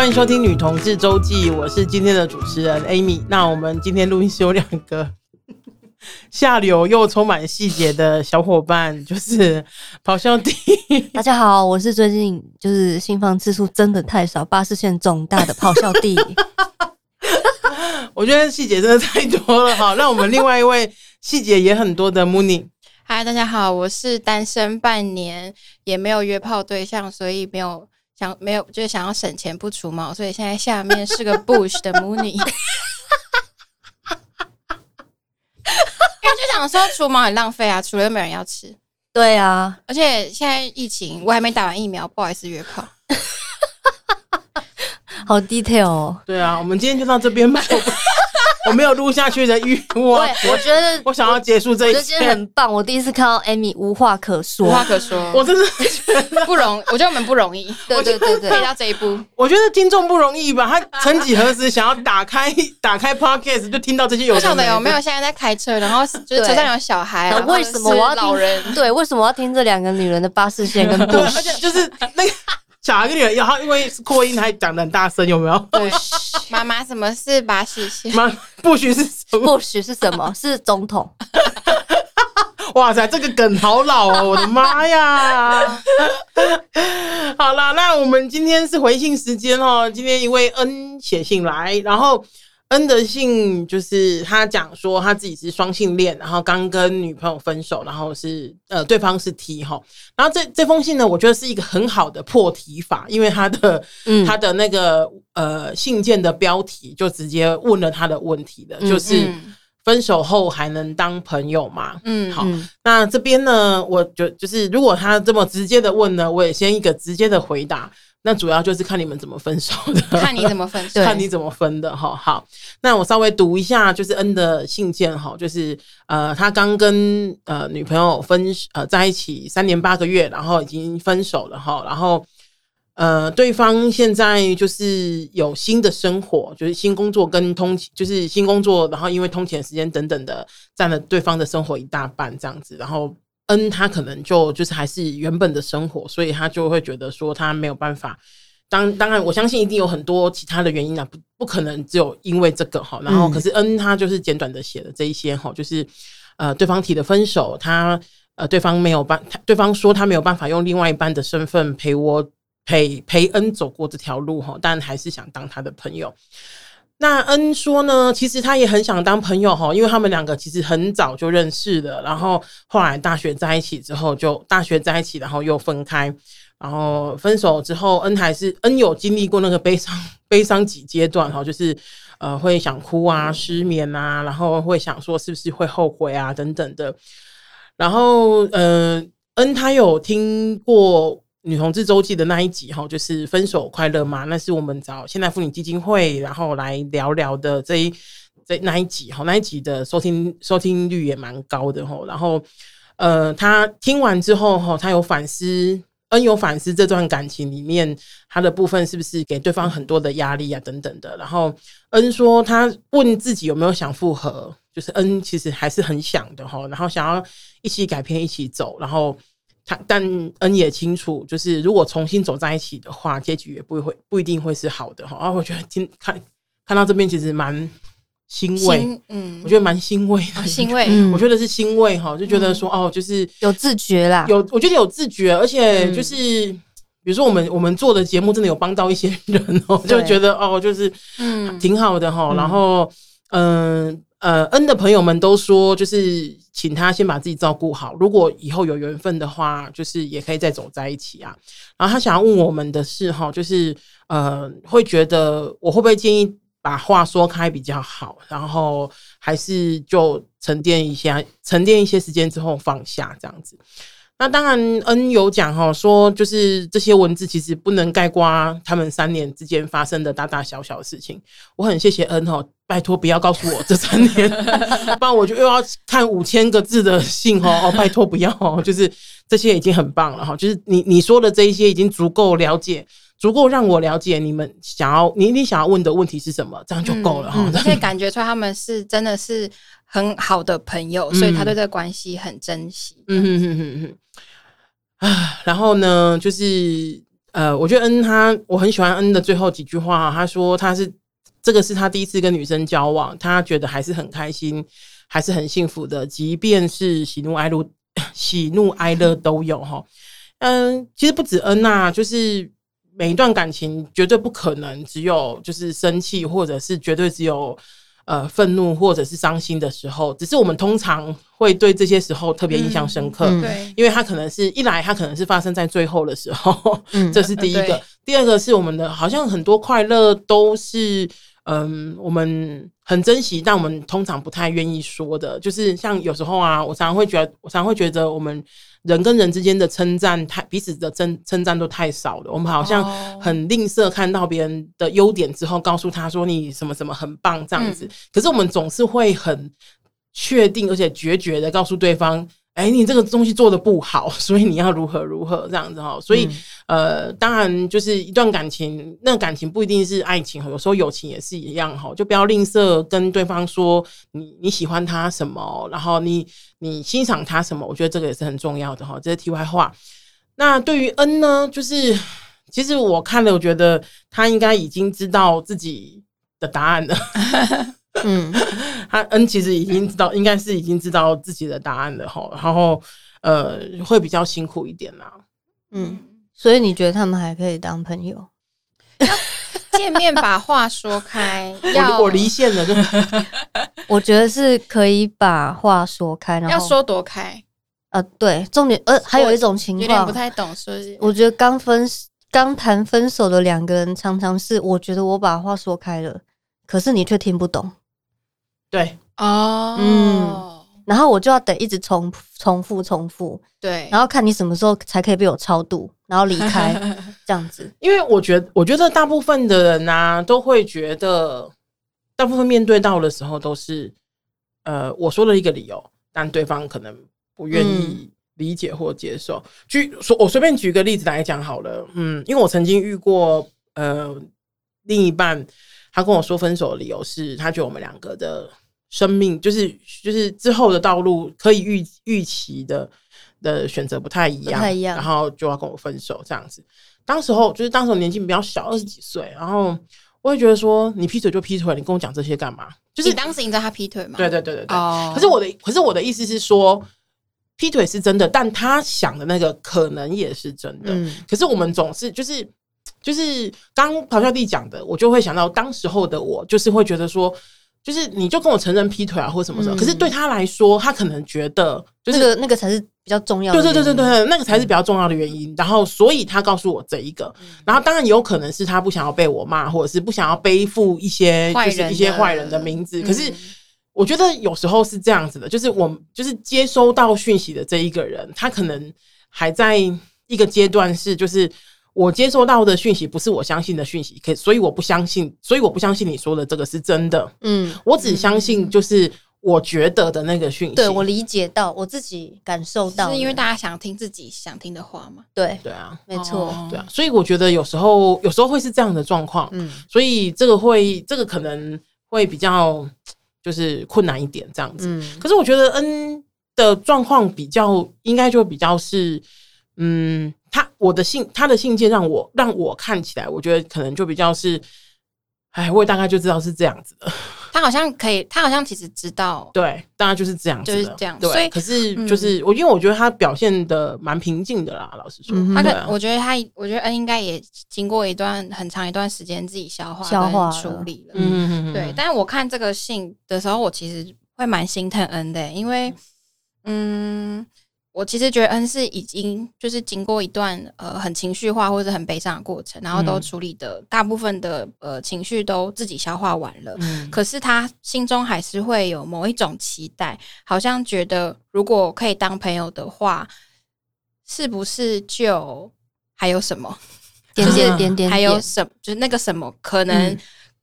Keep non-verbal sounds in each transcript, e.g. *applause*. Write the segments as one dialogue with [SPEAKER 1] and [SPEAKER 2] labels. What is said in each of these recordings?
[SPEAKER 1] 欢迎收听《女同志周记》，我是今天的主持人 Amy。那我们今天录音室有两个 *laughs* 下流又充满细节的小伙伴，就是咆哮帝。*laughs*
[SPEAKER 2] 大家好，我是最近就是性放次数真的太少，巴士线肿大的咆哮帝。*laughs*
[SPEAKER 1] 我觉得细节真的太多了哈。那我们另外一位细节也很多的 Mooney。
[SPEAKER 3] 嗨，大家好，我是单身半年，也没有约炮对象，所以没有。想没有，就是想要省钱不除毛，所以现在下面是个 Bush 的 Mooney，*laughs* 因为就想说除毛很浪费啊，除了又没人要吃。
[SPEAKER 2] 对啊，
[SPEAKER 3] 而且现在疫情，我还没打完疫苗，不好意思约炮。
[SPEAKER 2] 好 detail 哦。
[SPEAKER 1] 对啊，我们今天就到这边吧。我没有录下去的欲望。
[SPEAKER 2] 我觉得
[SPEAKER 1] 我想要结束这一切。
[SPEAKER 2] 我觉得今天很棒。我第一次看到 Amy 无话可说，
[SPEAKER 3] 无话可说。
[SPEAKER 1] 我真的
[SPEAKER 3] 不容易，我觉得我们不容易。
[SPEAKER 2] 对对
[SPEAKER 3] 对对，到这一步。
[SPEAKER 1] 我觉得听众不容易吧？他曾几何时想要打开打开 Podcast 就听到这些有的没的。
[SPEAKER 3] 不晓得有没有现在在开车，然后就是车上有小孩，
[SPEAKER 2] 为什么我要
[SPEAKER 3] 老人？
[SPEAKER 2] 对，为什么我要听这两个女人的巴士线跟故事？
[SPEAKER 1] 而且就是那个。小孩跟女儿，然后因为是扩音，还讲的很大声，有没有？
[SPEAKER 3] 对，*laughs* 妈妈，什么是巴士线？
[SPEAKER 1] 妈，不许是什么？
[SPEAKER 2] 不许是什么？*laughs* 是总统。
[SPEAKER 1] 哇塞，这个梗好老哦！我的妈呀！*laughs* 好啦，那我们今天是回信时间哦。今天一位 N 写信来，然后。N 的信就是他讲说他自己是双性恋，然后刚跟女朋友分手，然后是呃对方是 T 哈，然后这这封信呢，我觉得是一个很好的破题法，因为他的、嗯、他的那个呃信件的标题就直接问了他的问题的，就是分手后还能当朋友吗？嗯，好，那这边呢，我就就是如果他这么直接的问呢，我也先一个直接的回答。那主要就是看你们怎么分手的，*laughs*
[SPEAKER 3] 看你怎么分，*laughs*
[SPEAKER 1] 看你怎么分的哈。好，那我稍微读一下，就是 N 的信件哈，就是呃，他刚跟呃女朋友分呃在一起三年八个月，然后已经分手了哈，然后呃对方现在就是有新的生活，就是新工作跟通就是新工作，然后因为通勤时间等等的占了对方的生活一大半这样子，然后。N 他可能就就是还是原本的生活，所以他就会觉得说他没有办法。当当然，我相信一定有很多其他的原因啊，不不可能只有因为这个哈。然后，可是 N 他就是简短的写了这一些哈，就是呃，对方提的分手，他呃，对方没有办，对方说他没有办法用另外一半的身份陪我陪陪 N 走过这条路哈，但还是想当他的朋友。那 N 说呢，其实他也很想当朋友哈，因为他们两个其实很早就认识了，然后后来大学在一起之后就大学在一起，然后又分开，然后分手之后，N 还是 *laughs* N 有经历过那个悲伤悲伤几阶段哈，就是呃会想哭啊、失眠啊，然后会想说是不是会后悔啊等等的，然后呃 N 他有听过。女同志周记的那一集哈，就是分手快乐吗？那是我们找现代妇女基金会，然后来聊聊的这一这那一集哈，那一集的收听收听率也蛮高的哈。然后呃，他听完之后哈，他有反思恩有反思这段感情里面他的部分是不是给对方很多的压力啊等等的。然后恩说他问自己有没有想复合，就是恩其实还是很想的哈，然后想要一起改变，一起走，然后。但恩也清楚，就是如果重新走在一起的话，结局也不会不一定会是好的哈。啊，我觉得听看看到这边其实蛮欣慰，嗯，我觉得蛮欣慰的，
[SPEAKER 3] 欣慰，
[SPEAKER 1] 我觉得是欣慰哈，就觉得说哦，就是
[SPEAKER 2] 有自觉啦，
[SPEAKER 1] 有我觉得有自觉，而且就是比如说我们我们做的节目真的有帮到一些人哦，就觉得哦，就是嗯挺好的哈。然后嗯。呃呃，恩的朋友们都说，就是请他先把自己照顾好。如果以后有缘分的话，就是也可以再走在一起啊。然后他想要问我们的是，哈，就是呃，会觉得我会不会建议把话说开比较好？然后还是就沉淀一下，沉淀一些时间之后放下这样子。那当然，N 有讲哈，说就是这些文字其实不能概括他们三年之间发生的大大小小的事情。我很谢谢 N 哈，拜托不要告诉我这三年，*laughs* 不然我就又要看五千个字的信哈。哦，拜托不要，就是这些已经很棒了哈。就是你你说的这一些已经足够了解，足够让我了解你们想要你你想要问的问题是什么，这样就够了哈。
[SPEAKER 3] 可、以感觉出来他们是真的是很好的朋友，所以他对这个关系很珍惜。嗯哼哼哼哼。
[SPEAKER 1] 啊，*sighs* 然后呢，就是呃，我觉得恩他我很喜欢恩的最后几句话，他说他是这个是他第一次跟女生交往，他觉得还是很开心，还是很幸福的，即便是喜怒哀乐 *coughs* 喜怒哀乐都有哈。嗯，其实不止恩呐、啊，就是每一段感情绝对不可能只有就是生气，或者是绝对只有呃愤怒或者是伤心的时候。只是我们通常会对这些时候特别印象深刻，
[SPEAKER 3] 嗯、对，
[SPEAKER 1] 因为它可能是一来，它可能是发生在最后的时候，
[SPEAKER 2] 嗯、
[SPEAKER 1] 这是第一个。
[SPEAKER 3] 对
[SPEAKER 1] 第二个是我们的，好像很多快乐都是嗯，我们很珍惜，但我们通常不太愿意说的。就是像有时候啊，我常常会觉得，我常常会觉得我们。人跟人之间的称赞太彼此的称称赞都太少了，我们好像很吝啬看到别人的优点之后，告诉他说你什么什么很棒这样子。嗯、可是我们总是会很确定而且决绝的告诉对方。哎，你这个东西做的不好，所以你要如何如何这样子哈。所以，嗯、呃，当然就是一段感情，那感情不一定是爱情，有时候友情也是一样哈。就不要吝啬跟对方说你你喜欢他什么，然后你你欣赏他什么。我觉得这个也是很重要的哈。这是题外话。那对于恩呢，就是其实我看了，我觉得他应该已经知道自己的答案了。*laughs* 嗯，*laughs* 他 N 其实已经知道，应该是已经知道自己的答案了哈，然后呃会比较辛苦一点啦。
[SPEAKER 2] 嗯，所以你觉得他们还可以当朋友？
[SPEAKER 3] 见面把话说开，*laughs* 要
[SPEAKER 1] 我离线了，*laughs* 就
[SPEAKER 2] 我觉得是可以把话说开，然后
[SPEAKER 3] 要说多开？
[SPEAKER 2] 呃，对，重点呃还有一种情况，
[SPEAKER 3] 有点不太懂，说是
[SPEAKER 2] 我觉得刚分刚谈分手的两个人，常常是我觉得我把话说开了，可是你却听不懂。
[SPEAKER 1] 对
[SPEAKER 3] 哦，
[SPEAKER 2] 嗯，然后我就要得一直重重复重复，
[SPEAKER 3] 对，
[SPEAKER 2] 然后看你什么时候才可以被我超度，然后离开 *laughs* 这样子。
[SPEAKER 1] 因为我觉得，我觉得大部分的人啊，都会觉得，大部分面对到的时候都是，呃，我说了一个理由，但对方可能不愿意理解或接受。嗯、举说，我随便举个例子来讲好了，嗯，因为我曾经遇过，呃，另一半他跟我说分手的理由是他觉得我们两个的。生命就是就是之后的道路可以预预期的的选择不太一样，
[SPEAKER 2] 太一样，
[SPEAKER 1] 然后就要跟我分手这样子。当时候就是当时候年纪比较小，二十几岁，然后我会觉得说，你劈腿就劈腿，你跟我讲这些干嘛？就是
[SPEAKER 3] 你当时你知道他劈腿吗？
[SPEAKER 1] 对对对对对。
[SPEAKER 3] 哦。
[SPEAKER 1] 可是我的可是我的意思是说，劈腿是真的，但他想的那个可能也是真的。嗯。可是我们总是就是就是刚咆哮帝讲的，我就会想到当时候的我，就是会觉得说。就是你就跟我承认劈腿啊，或什么什么，可是对他来说，他可能觉得就是
[SPEAKER 2] 那个那个才是比较重要的。
[SPEAKER 1] 对对对对对，那个才是比较重要的原因。然后，所以他告诉我这一个，然后当然有可能是他不想要被我骂，或者是不想要背负一些就是一些坏人的名字。可是我觉得有时候是这样子的，就是我就是接收到讯息的这一个人，他可能还在一个阶段是就是。我接收到的讯息不是我相信的讯息，可所以我不相信，所以我不相信你说的这个是真的。嗯，我只相信就是我觉得的那个讯息。
[SPEAKER 2] 对，我理解到，我自己感受到，
[SPEAKER 3] 是因为大家想听自己想听的话嘛？
[SPEAKER 2] 对，
[SPEAKER 1] 对啊，
[SPEAKER 2] 没错，
[SPEAKER 1] 对啊。所以我觉得有时候，有时候会是这样的状况。嗯，所以这个会，这个可能会比较就是困难一点，这样子。嗯，可是我觉得 N 的状况比较应该就比较是，嗯。他我的信，他的信件让我让我看起来，我觉得可能就比较是，哎，我也大概就知道是这样子的。*laughs*
[SPEAKER 3] 他好像可以，他好像其实知道，
[SPEAKER 1] 对，大概就是这样子，
[SPEAKER 3] 就是这样。
[SPEAKER 1] 对，
[SPEAKER 3] 所以
[SPEAKER 1] 可是就是我，因为我觉得他表现的蛮平静的啦。老实说，
[SPEAKER 3] 他可我觉得他，我觉得恩应该也经过一段很长一段时间自己消化、消化处理了。嗯嗯对。但是我看这个信的时候，我其实会蛮心疼恩的，因为嗯。我其实觉得恩是已经就是经过一段呃很情绪化或者很悲伤的过程，然后都处理的大部分的呃情绪都自己消化完了。嗯，可是他心中还是会有某一种期待，好像觉得如果可以当朋友的话，是不是就还有什么
[SPEAKER 2] 点点点点，
[SPEAKER 3] 还有什么就是那个什么可能。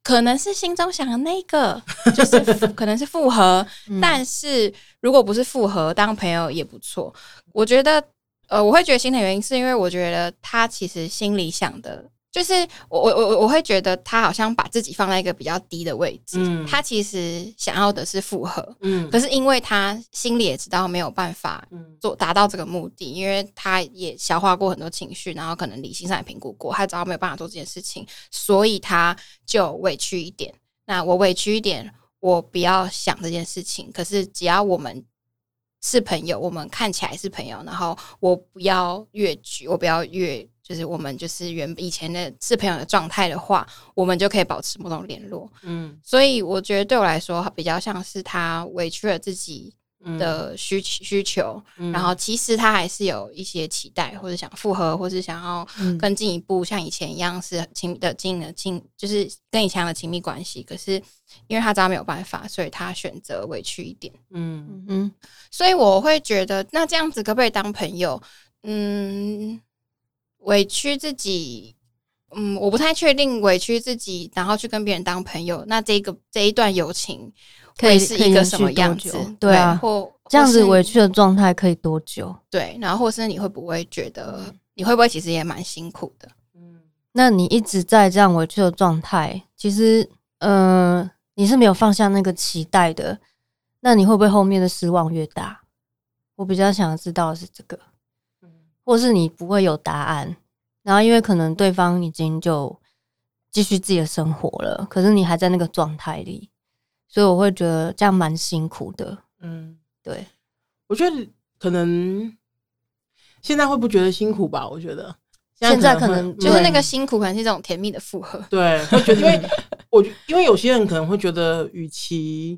[SPEAKER 3] 可能是心中想的那个，*laughs* 就是可能是复合，嗯、但是如果不是复合，当朋友也不错。我觉得，呃，我会觉得心的原因是因为我觉得他其实心里想的就是我我我我会觉得他好像把自己放在一个比较低的位置，嗯，他其实想要的是复合，嗯，可是因为他心里也知道没有办法做达到这个目的，因为他也消化过很多情绪，然后可能理性上也评估过，他知道没有办法做这件事情，所以他就委屈一点。那我委屈一点，我不要想这件事情，可是只要我们是朋友，我们看起来是朋友，然后我不要越矩，我不要越。就是我们就是原以前的是朋友的状态的话，我们就可以保持某种联络。嗯，所以我觉得对我来说，比较像是他委屈了自己的需需求，嗯、然后其实他还是有一些期待，或者想复合，或是想要更进一步像以前一样是亲密的经营的亲，就是跟以前的亲密关系。可是因为他知道没有办法，所以他选择委屈一点。嗯嗯，所以我会觉得，那这样子可不可以当朋友？嗯。委屈自己，嗯，我不太确定委屈自己，然后去跟别人当朋友，那这个这一段友情可以是一个什么样子？对啊，或
[SPEAKER 2] 这样子委屈的状态可以多久？
[SPEAKER 3] 对，然后或是你会不会觉得，你会不会其实也蛮辛苦的？
[SPEAKER 2] 嗯，那你一直在这样委屈的状态，其实，嗯、呃，你是没有放下那个期待的，那你会不会后面的失望越大？我比较想知道的是这个。或是你不会有答案，然后因为可能对方已经就继续自己的生活了，可是你还在那个状态里，所以我会觉得这样蛮辛苦的。嗯，对，
[SPEAKER 1] 我觉得可能现在会不觉得辛苦吧？我觉得
[SPEAKER 2] 现在可能
[SPEAKER 3] 就是那个辛苦，可能是一种甜蜜的负荷。
[SPEAKER 1] 对，会觉得，因为 *laughs* 我因为有些人可能会觉得，与其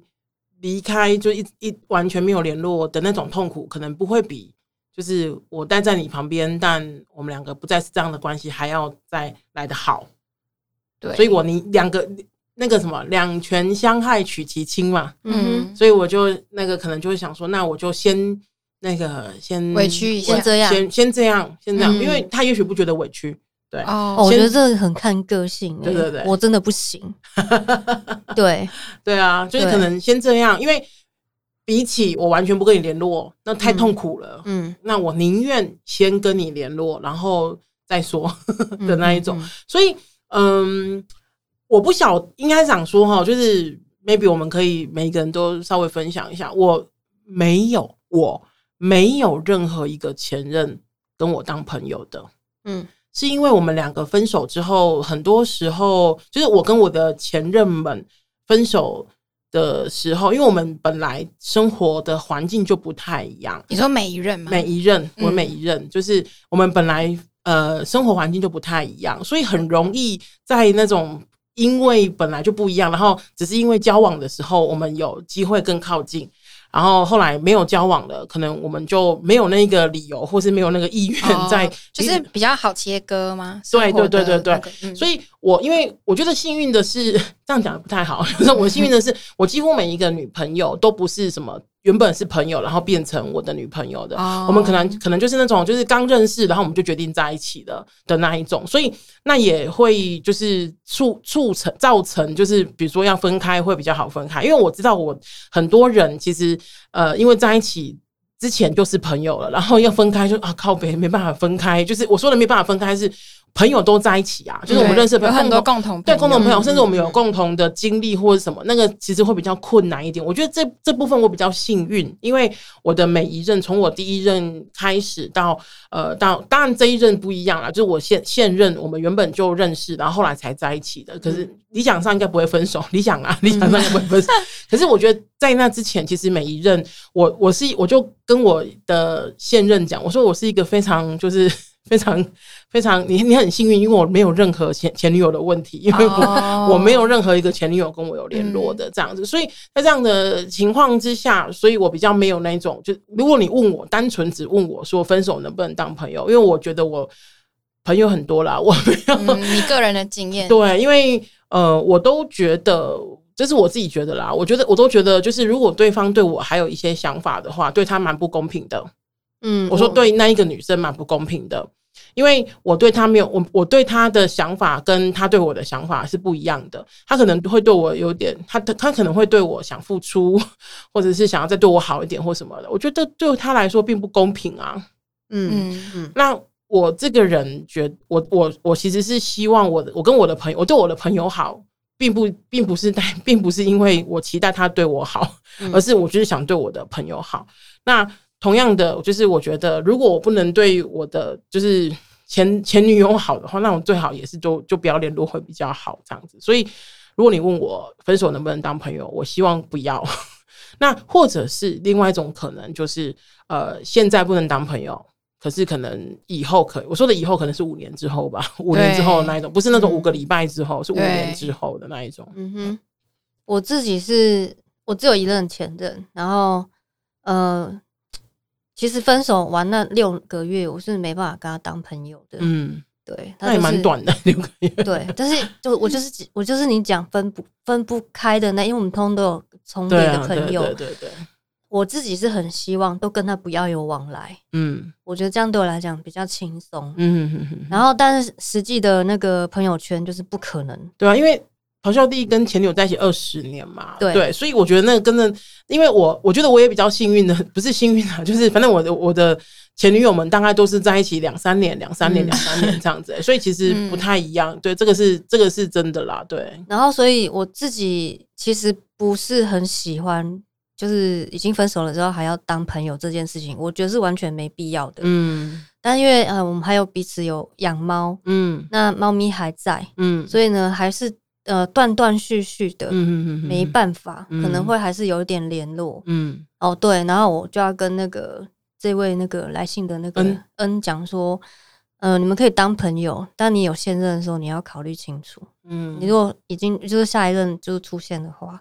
[SPEAKER 1] 离开，就一一完全没有联络的那种痛苦，可能不会比。就是我待在你旁边，但我们两个不再是这样的关系，还要再来的好。对，所以我你两个那个什么两全相害取其轻嘛，嗯，所以我就那个可能就会想说，那我就先那个先
[SPEAKER 3] 委屈一下，
[SPEAKER 2] 先这样，
[SPEAKER 1] 先先这样，先这样，因为他也许不觉得委屈，对
[SPEAKER 2] 哦，我觉得这个很看个性，对对对，我真的不行，*laughs* 对。
[SPEAKER 1] 对啊，就是可能先这样，因为。比起我完全不跟你联络，那太痛苦了。嗯，嗯，那我宁愿先跟你联络，然后再说 *laughs* 的那一种。嗯嗯嗯，所以，嗯，我不晓应该想说哈，就是 maybe 我们可以每一个人都稍微分享一下。我没有，我没有任何一个前任跟我当朋友的。嗯，是因为我们两个分手之后，很多时候就是我跟我的前任们分手。的时候，因为我们本来生活的环境就不太一样。
[SPEAKER 3] 你说每一任吗？
[SPEAKER 1] 每一任，我每一任、嗯、就是我们本来呃生活环境就不太一样，所以很容易在那种因为本来就不一样，然后只是因为交往的时候，我们有机会更靠近。然后后来没有交往了，可能我们就没有那个理由，或是没有那个意愿在、哦，
[SPEAKER 3] 就是比较好切割吗？
[SPEAKER 1] 对对对对对，嗯、所以我因为我觉得幸运的是，*laughs* 这样讲的不太好，*laughs* 就是我幸运的是，我几乎每一个女朋友都不是什么。原本是朋友，然后变成我的女朋友的。Oh. 我们可能可能就是那种，就是刚认识，然后我们就决定在一起的的那一种。所以那也会就是促促成造成，就是比如说要分开会比较好分开，因为我知道我很多人其实呃，因为在一起之前就是朋友了，然后要分开就啊靠北没办法分开，就是我说的没办法分开是。朋友都在一起啊，就是我们认识的朋友
[SPEAKER 3] 很多共同
[SPEAKER 1] 对共同朋友，甚至我们有共同的经历或者什么，那个其实会比较困难一点。我觉得这这部分我比较幸运，因为我的每一任，从我第一任开始到呃到，当然这一任不一样了，就是我现现任我们原本就认识，然后后来才在一起的。可是理想上应该不会分手，理想啊，*laughs* 理想上应该不会分手。可是我觉得在那之前，其实每一任我我是我就跟我的现任讲，我说我是一个非常就是。非常非常，你你很幸运，因为我没有任何前前女友的问题，因为我、oh. 我没有任何一个前女友跟我有联络的这样子，所以在这样的情况之下，所以我比较没有那种，就如果你问我，单纯只问我说分手能不能当朋友，因为我觉得我朋友很多啦，我没有、
[SPEAKER 3] 嗯、你个人的经验，
[SPEAKER 1] 对，因为呃，我都觉得这是我自己觉得啦，我觉得我都觉得，就是如果对方对我还有一些想法的话，对他蛮不公平的。嗯，我说对那一个女生蛮不公平的。因为我对他没有我，我对他的想法跟他对我的想法是不一样的。他可能会对我有点，他他可能会对我想付出，或者是想要再对我好一点或什么的。我觉得对他来说并不公平啊。嗯嗯嗯。那我这个人觉我我我其实是希望我的我跟我的朋友，我对我的朋友好，并不并不是带，并不是因为我期待他对我好，而是我就是想对我的朋友好。那同样的，就是我觉得，如果我不能对我的就是前前女友好的话，那我最好也是就就不要联络会比较好这样子。所以，如果你问我分手能不能当朋友，我希望不要。*laughs* 那或者是另外一种可能，就是呃，现在不能当朋友，可是可能以后可以。我说的以后可能是五年之后吧，*laughs* 五年之后的那一种，不是那种五个礼拜之后，是五年之后的那一种。
[SPEAKER 2] 嗯哼，我自己是我只有一任前任，然后呃，其实分手完那六个月，我是没办法跟他当朋友的。嗯。对，
[SPEAKER 1] 那也蛮短的六个月。
[SPEAKER 2] 对，但是就我就是 *laughs* 我就是你讲分不分不开的那，因为我们通通都有重叠的朋友。
[SPEAKER 1] 对对对，
[SPEAKER 2] 我自己是很希望都跟他不要有往来。嗯，我觉得这样对我来讲比较轻松。嗯哼哼。然后，但是实际的那个朋友圈就是不可能。
[SPEAKER 1] 对啊，因为咆哮帝跟前女友在一起二十年嘛。对对，所以我觉得那个真的，因为我我觉得我也比较幸运的，*laughs* 不是幸运啊，*laughs* 就是反正我的我的。前女友们大概都是在一起两三年、两三年、两三年这样子，所以其实不太一样。对，这个是这个是真的啦。对，
[SPEAKER 2] 然后所以我自己其实不是很喜欢，就是已经分手了之后还要当朋友这件事情，我觉得是完全没必要的。嗯，但因为呃我们还有彼此有养猫，嗯，那猫咪还在，嗯，所以呢还是呃断断续续的，嗯嗯嗯，没办法，可能会还是有点联络，嗯，哦对，然后我就要跟那个。这位那个来信的那个恩讲说，嗯、呃，你们可以当朋友，但你有现任的时候，你要考虑清楚。嗯，你如果已经就是下一任就是出现的话，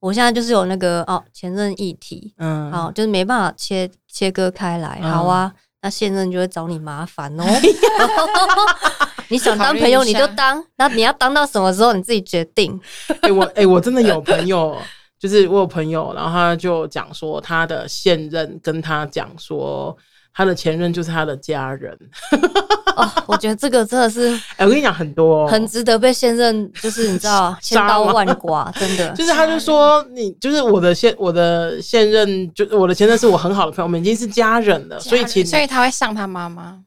[SPEAKER 2] 我现在就是有那个哦前任议题，嗯，好，就是没办法切切割开来。好啊，嗯、那现任就会找你麻烦哦。*laughs* *laughs* *laughs* 你想当朋友你就当，那你要当到什么时候你自己决定。
[SPEAKER 1] 哎、欸，我哎、欸，我真的有朋友。就是我有朋友，然后他就讲说，他的现任跟他讲说，他的前任就是他的家人。*laughs*
[SPEAKER 2] 哦，我觉得这个真的是，
[SPEAKER 1] 哎，我跟你讲，很多
[SPEAKER 2] 很值得被现任，就是你知道，*laughs* 千刀万剐，*laughs* 真的。
[SPEAKER 1] 就是他就说，你就是我的现我的现任，就是我的前任是我很好的朋友，我们已经是家人了，所以其实
[SPEAKER 3] 所以他会上他妈妈。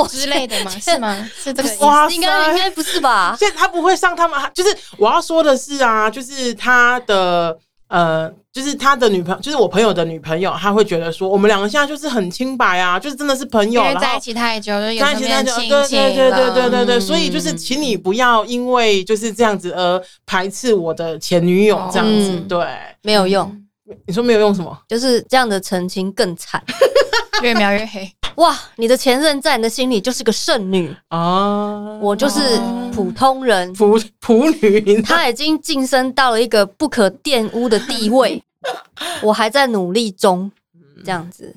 [SPEAKER 2] 我
[SPEAKER 3] 之类的吗？是吗？是这个意思？
[SPEAKER 2] 应该应该不是吧？*laughs*
[SPEAKER 1] 现在他不会上他们，就是我要说的是啊，就是他的呃，就是他的女朋友，就是我朋友的女朋友，他会觉得说，我们两个现在就是很清白啊，就是真的是朋友，
[SPEAKER 3] 在一起太久，在
[SPEAKER 1] 一起太久，对对对对对对对，所以就是请你不要因为就是这样子而排斥我的前女友这样子，对，
[SPEAKER 2] 没有用。
[SPEAKER 1] 你说没有用什么？
[SPEAKER 2] 就是这样的澄清更惨，*laughs*
[SPEAKER 3] 越描越黑。
[SPEAKER 2] 哇，你的前任在你的心里就是个圣女。啊！我就是普通人，
[SPEAKER 1] 普普女，
[SPEAKER 2] 她已经晋升到了一个不可玷污的地位，*laughs* 我还在努力中，这样子，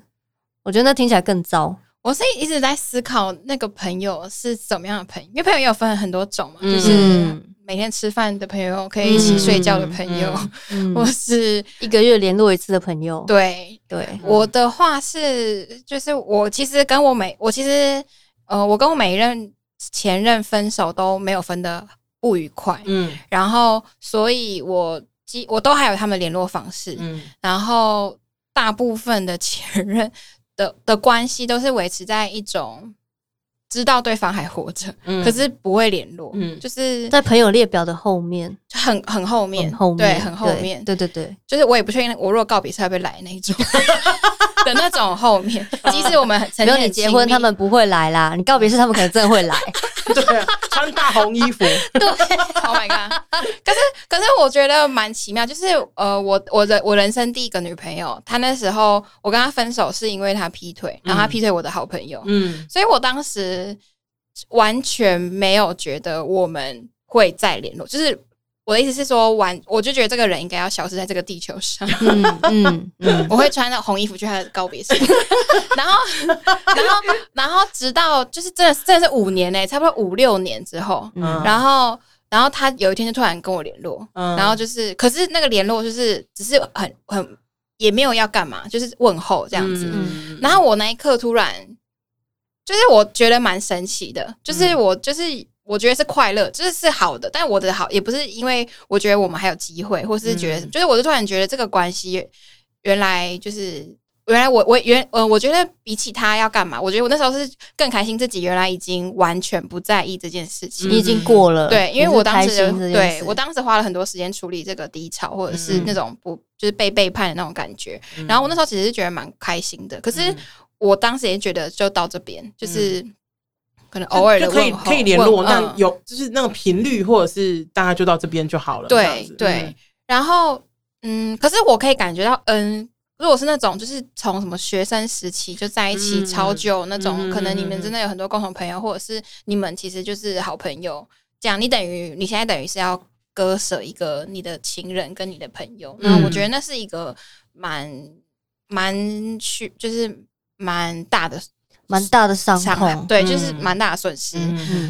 [SPEAKER 2] 我觉得那听起来更糟。
[SPEAKER 3] 我是一直在思考那个朋友是怎么样的朋友，因为朋友也有分很多种嘛，就是每天吃饭的朋友，可以一起睡觉的朋友，*laughs* 或是
[SPEAKER 2] 一个月联络一次的朋友。
[SPEAKER 3] 对。对，我的话是，就是我其实跟我每我其实呃，我跟我每一任前任分手都没有分的不愉快，嗯，然后所以我基我都还有他们联络方式，嗯，然后大部分的前任。的的关系都是维持在一种知道对方还活着，嗯、可是不会联络，嗯，就是
[SPEAKER 2] 在朋友列表的后面，
[SPEAKER 3] 就很很后面，后面对，很后面，
[SPEAKER 2] 对对对，
[SPEAKER 3] 就是我也不确定，我如果告别是会不会来那一种 *laughs* 的那种后面，*laughs* 即使我们曾经
[SPEAKER 2] 你结婚，他们不会来啦，你告别式他们可能真的会来。*laughs*
[SPEAKER 1] 对啊，穿大红衣服。*laughs*
[SPEAKER 3] 对，Oh my god！可是，可是我觉得蛮奇妙，就是呃，我我的我人生第一个女朋友，她那时候我跟她分手是因为她劈腿，然后她劈腿我的好朋友，嗯，所以我当时完全没有觉得我们会再联络，就是。我的意思是说，完我就觉得这个人应该要消失在这个地球上。嗯嗯嗯，*laughs* 我会穿那红衣服去他的告别式，*laughs* 然后然后然后直到就是真的真的是五年呢、欸，差不多五六年之后，嗯、然后然后他有一天就突然跟我联络，嗯、然后就是可是那个联络就是只是很很也没有要干嘛，就是问候这样子。嗯、然后我那一刻突然就是我觉得蛮神奇的，就是我就是。我觉得是快乐，就是是好的，但我的好也不是因为我觉得我们还有机会，或是觉得，嗯、就是我就突然觉得这个关系原来就是原来我我原呃，我觉得比起他要干嘛，我觉得我那时候是更开心，自己原来已经完全不在意这件事情，
[SPEAKER 2] 你已经过了。
[SPEAKER 3] 对，因为我当时对我当时花了很多时间处理这个低潮，或者是那种不就是被背叛的那种感觉。然后我那时候其实是觉得蛮开心的，可是我当时也觉得就到这边，就是可能偶尔的
[SPEAKER 1] 可以可以联络，那有就是那个频率，或者是大概就到这边就好了。
[SPEAKER 3] 对对，然后嗯，可是我可以感觉到嗯。如果是那种，就是从什么学生时期就在一起超久那种，可能你们真的有很多共同朋友，或者是你们其实就是好朋友。这样，你等于你现在等于是要割舍一个你的情人跟你的朋友。那我觉得那是一个蛮蛮去，就是蛮大的
[SPEAKER 2] 蛮大的伤害，
[SPEAKER 3] 对，就是蛮大的损失。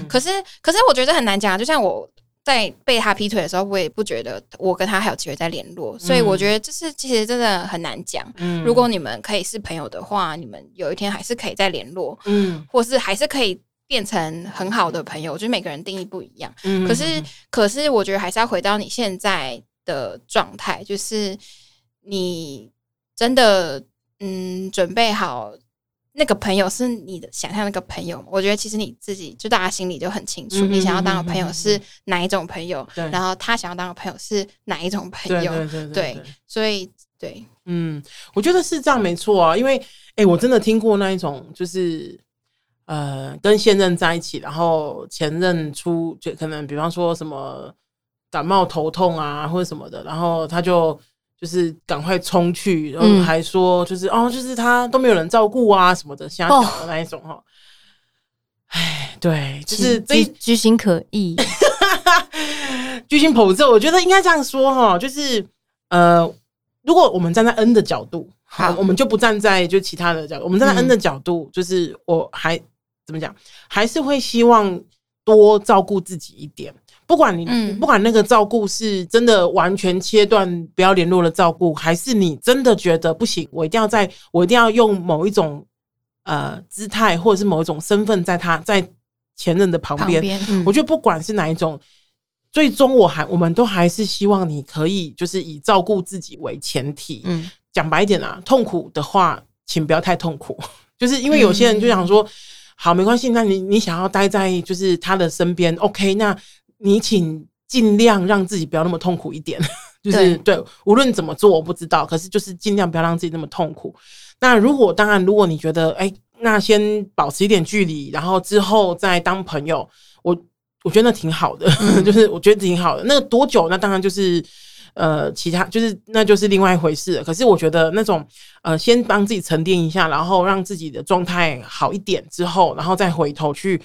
[SPEAKER 3] 可是，可是我觉得很难讲，就像我。在被他劈腿的时候，我也不觉得我跟他还有机会再联络，所以我觉得就是其实真的很难讲。嗯，如果你们可以是朋友的话，你们有一天还是可以再联络，嗯，或是还是可以变成很好的朋友。就是每个人定义不一样，嗯，可是可是我觉得还是要回到你现在的状态，就是你真的嗯准备好。那个朋友是你的想象那个朋友，我觉得其实你自己就大家心里就很清楚，你想要当的朋友是哪一种朋友，然后他想要当的朋友是哪一种朋友，对，所以对，
[SPEAKER 1] 嗯，我觉得是这样没错啊，因为哎，我真的听过那一种，就是呃，跟现任在一起，然后前任出就可能比方说什么感冒头痛啊或者什么的，然后他就。就是赶快冲去，然后还说就是、嗯、哦，就是他都没有人照顾啊什么的，瞎讲的那一种哈。哎、哦，对，就是这
[SPEAKER 2] 居心可疑，*laughs*
[SPEAKER 1] 居心叵测。我觉得应该这样说哈，就是呃，如果我们站在 N 的角度，好，我们就不站在就其他的角度，我们站在 N 的角度，就是我还怎么讲，还是会希望多照顾自己一点。不管你，不管那个照顾是真的完全切断不要联络的照顾，还是你真的觉得不行，我一定要在，我一定要用某一种呃姿态或者是某一种身份，在他在前任的旁边。嗯、我觉得不管是哪一种，最终我还我们都还是希望你可以就是以照顾自己为前提。嗯，讲白一点啊，痛苦的话，请不要太痛苦，*laughs* 就是因为有些人就想说，嗯、好没关系，那你你想要待在就是他的身边，OK，那。你请尽量让自己不要那么痛苦一点，*laughs* 就是对，对，无论怎么做我不知道，可是就是尽量不要让自己那么痛苦。那如果当然，如果你觉得哎、欸，那先保持一点距离，然后之后再当朋友，我我觉得那挺好的，*laughs* 嗯、就是我觉得挺好的。那多久？那当然就是呃，其他就是那就是另外一回事了。可是我觉得那种呃，先帮自己沉淀一下，然后让自己的状态好一点之后，然后再回头去。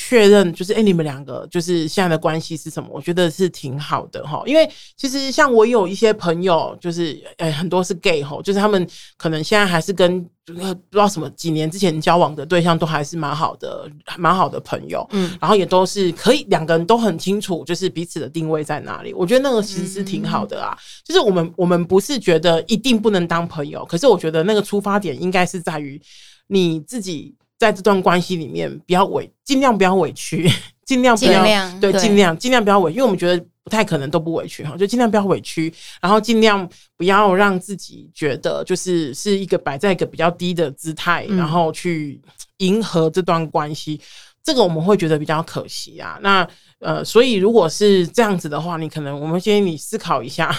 [SPEAKER 1] 确认就是，哎、欸，你们两个就是现在的关系是什么？我觉得是挺好的哈，因为其实像我有一些朋友，就是，哎、欸，很多是 gay 哈，就是他们可能现在还是跟不知道什么几年之前交往的对象都还是蛮好的，蛮好的朋友，嗯，然后也都是可以两个人都很清楚，就是彼此的定位在哪里。我觉得那个其实是挺好的啊，嗯、就是我们我们不是觉得一定不能当朋友，可是我觉得那个出发点应该是在于你自己。在这段关系里面，不要委，尽量不要委屈，尽量不要量对，尽量尽量不要委屈，因为我们觉得不太可能都不委屈哈，就尽量不要委屈，然后尽量不要让自己觉得就是是一个摆在一个比较低的姿态，嗯、然后去迎合这段关系，这个我们会觉得比较可惜啊。那呃，所以如果是这样子的话，你可能我们建议你思考一下，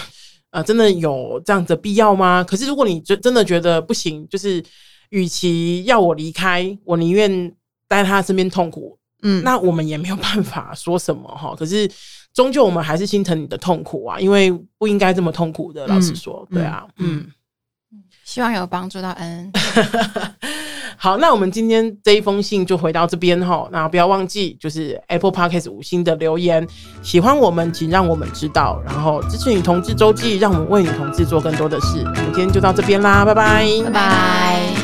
[SPEAKER 1] 呃，真的有这样子的必要吗？可是如果你真真的觉得不行，就是。与其要我离开，我宁愿待在他身边痛苦。嗯，那我们也没有办法说什么哈。可是终究我们还是心疼你的痛苦啊，因为不应该这么痛苦的。老实说，嗯、对啊，嗯，
[SPEAKER 3] 嗯，希望有帮助到恩。*laughs*
[SPEAKER 1] 好，那我们今天这一封信就回到这边哈。那不要忘记，就是 Apple Podcast 五星的留言，喜欢我们请让我们知道，然后支持女同志周记，让我们为女同志做更多的事。我们今天就到这边啦，拜拜，
[SPEAKER 3] 拜拜。